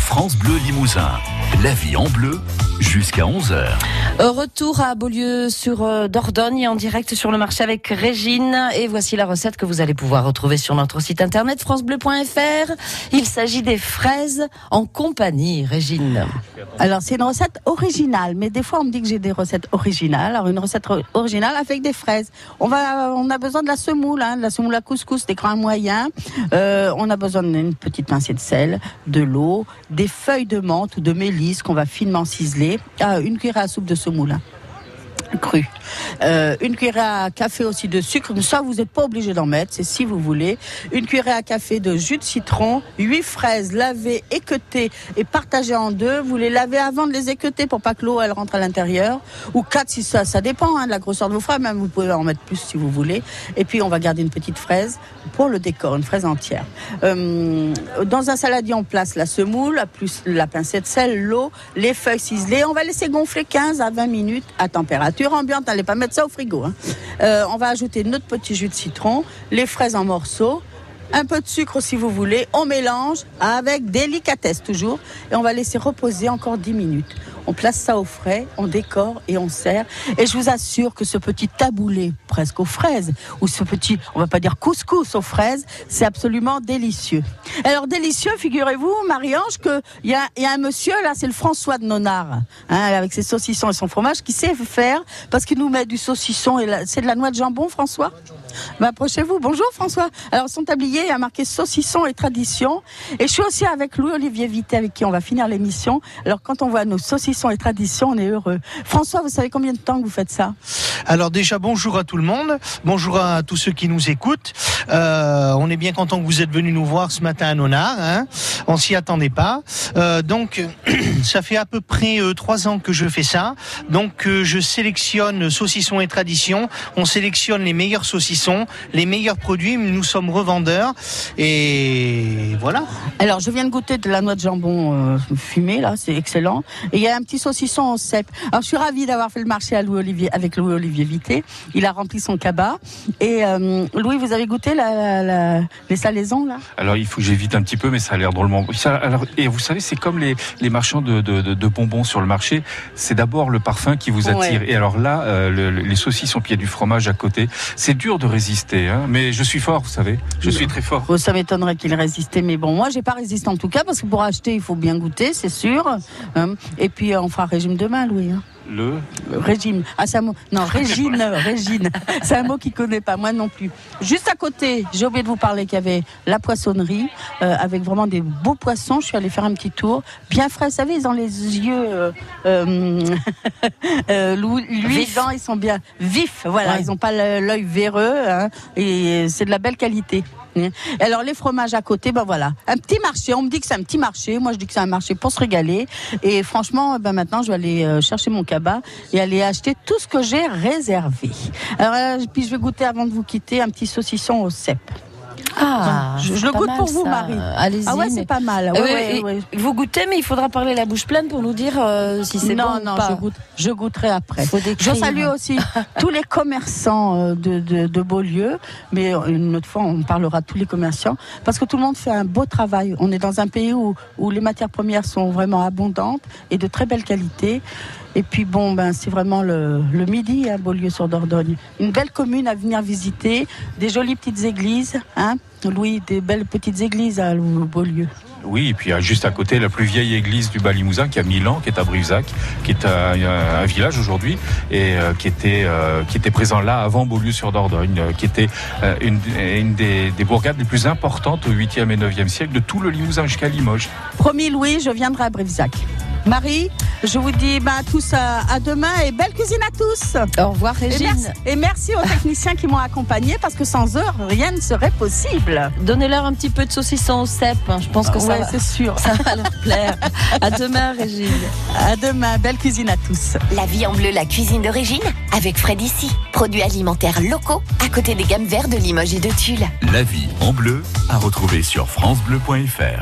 France Bleu Limousin. La vie en bleu jusqu'à 11h. Retour à Beaulieu sur euh, Dordogne en direct sur le marché avec Régine. Et voici la recette que vous allez pouvoir retrouver sur notre site internet francebleu.fr. Il s'agit des fraises en compagnie, Régine. Alors c'est une recette originale, mais des fois on me dit que j'ai des recettes originales. Alors une recette originale avec des fraises. On va, on a besoin de la semoule, hein, de la semoule à couscous, des grains moyens. Euh, on a besoin d'une petite pincée de sel, de l'eau, des feuilles de menthe ou de mélisse qu'on va finement ciseler, ah, une cuillère à soupe de semoule. Cru. Euh, une cuillère à café aussi de sucre, ça vous n'êtes pas obligé d'en mettre, c'est si vous voulez. Une cuillère à café de jus de citron, 8 fraises lavées, équeutées et partagées en deux. Vous les lavez avant de les équeuter pour pas que l'eau elle rentre à l'intérieur. Ou quatre si ça, ça dépend hein, de la grosseur de vos fraises, même vous pouvez en mettre plus si vous voulez. Et puis on va garder une petite fraise pour le décor, une fraise entière. Euh, dans un saladier, on place la semoule, la pincée de sel, l'eau, les feuilles ciselées. On va laisser gonfler 15 à 20 minutes à température ambiante, n'allez pas mettre ça au frigo. Hein. Euh, on va ajouter notre petit jus de citron, les fraises en morceaux, un peu de sucre si vous voulez. On mélange avec délicatesse toujours et on va laisser reposer encore 10 minutes. On place ça au frais, on décore et on sert. Et je vous assure que ce petit taboulé presque aux fraises, ou ce petit, on va pas dire couscous aux fraises, c'est absolument délicieux. Alors délicieux, figurez-vous, Marie-Ange, qu'il y a, y a un monsieur, là, c'est le François de Nonard, hein, avec ses saucissons et son fromage, qui sait faire, parce qu'il nous met du saucisson, et c'est de la noix de jambon, François? Bah, Approchez-vous. Bonjour François. Alors son tablier a marqué saucisson et tradition. Et je suis aussi avec Louis-Olivier Vité, avec qui on va finir l'émission. Alors quand on voit nos saucissons, et traditions, on est heureux. François, vous savez combien de temps que vous faites ça? Alors déjà, bonjour à tout le monde, bonjour à tous ceux qui nous écoutent. Euh, on est bien content que vous êtes venus nous voir ce matin à Nonard. Hein. On s'y attendait pas. Euh, donc, ça fait à peu près euh, trois ans que je fais ça. Donc, je sélectionne saucissons et traditions. On sélectionne les meilleurs saucissons, les meilleurs produits. Nous sommes revendeurs et voilà. Alors, je viens de goûter de la noix de jambon fumée là, c'est excellent. Et il y a un petit saucisson en cèpe. Alors, je suis ravie d'avoir fait le marché à Louis Olivier avec Louis Olivier Vité. Il a rempli son cabas. Et Louis, vous avez goûté les salaisons là? Alors il faut que j'évite un petit peu, mais ça a l'air drôlement. alors, et vous savez, c'est comme les, marchands de, bonbons sur le marché. C'est d'abord le parfum qui vous attire. Et alors là, euh, les saucisses au pied du fromage à côté, c'est dur de résister. Hein. mais je suis fort, vous savez. Je suis très fort. ça m'étonnerait qu'il résistait, mais bon, moi j'ai pas résisté en tout cas parce que pour acheter, il faut bien goûter, c'est sûr. Hein. et puis on fera régime demain, Louis. Hein. Le régime. Ah, c'est un mot. Non, Régine, Régine. C'est un mot qu'il connaît pas, moi non plus. Juste à côté, j'ai oublié de vous parler qu'il y avait la poissonnerie euh, avec vraiment des beaux poissons. Je suis allée faire un petit tour, bien frais. Vous savez, ils ont les yeux, euh, euh, euh luisants, ils sont bien vifs. Voilà, ils n'ont pas l'œil véreux hein, et c'est de la belle qualité. Alors les fromages à côté, ben voilà, un petit marché. On me dit que c'est un petit marché. Moi, je dis que c'est un marché pour se régaler. Et franchement, ben maintenant, je vais aller euh, chercher mon cabas et aller acheter tout ce que j'ai réservé. Alors, euh, puis je vais goûter avant de vous quitter un petit saucisson au cèpe. Ah, je, le goûte pour vous, Marie. Allez-y. Ah ouais, c'est pas mal. vous goûtez, mais il faudra parler la bouche pleine pour nous dire euh, si c'est bon non, non, Je, goûte, je goûterai après. Je salue aussi tous les commerçants euh, de, de, de, Beaulieu, mais une autre fois, on parlera de tous les commerçants, parce que tout le monde fait un beau travail. On est dans un pays où, où les matières premières sont vraiment abondantes et de très belle qualité. Et puis bon, ben c'est vraiment le, le midi à hein, Beaulieu-sur-Dordogne. Une belle commune à venir visiter, des jolies petites églises, hein, Louis, des belles petites églises à Beaulieu. Oui, et puis juste à côté, la plus vieille église du Bas-Limousin, qui a 1000 ans, qui est à Brivezac, qui est un, village aujourd'hui, et euh, qui, était, euh, qui était présent là avant Beaulieu-sur-Dordogne, euh, qui était une, une des, des, bourgades les plus importantes au 8e et 9e siècle de tout le Limousin jusqu'à Limoges. Promis Louis, je viendrai à Brivezac. Marie, je vous dis bah, à tous à, demain et belle cuisine à tous. Au revoir Régine. Et merci, aux techniciens qui m'ont accompagné parce que sans eux, rien ne serait possible. Donnez-leur un petit peu de saucisson au cèpe. Hein. Je pense que ça, va, sûr. ça va leur plaire. à demain Régine. À demain, belle cuisine à tous. La vie en bleu, la cuisine d'origine avec Fred ici. Produits alimentaires locaux à côté des gammes vertes de Limoges et de Tulle. La vie en bleu à retrouver sur francebleu.fr.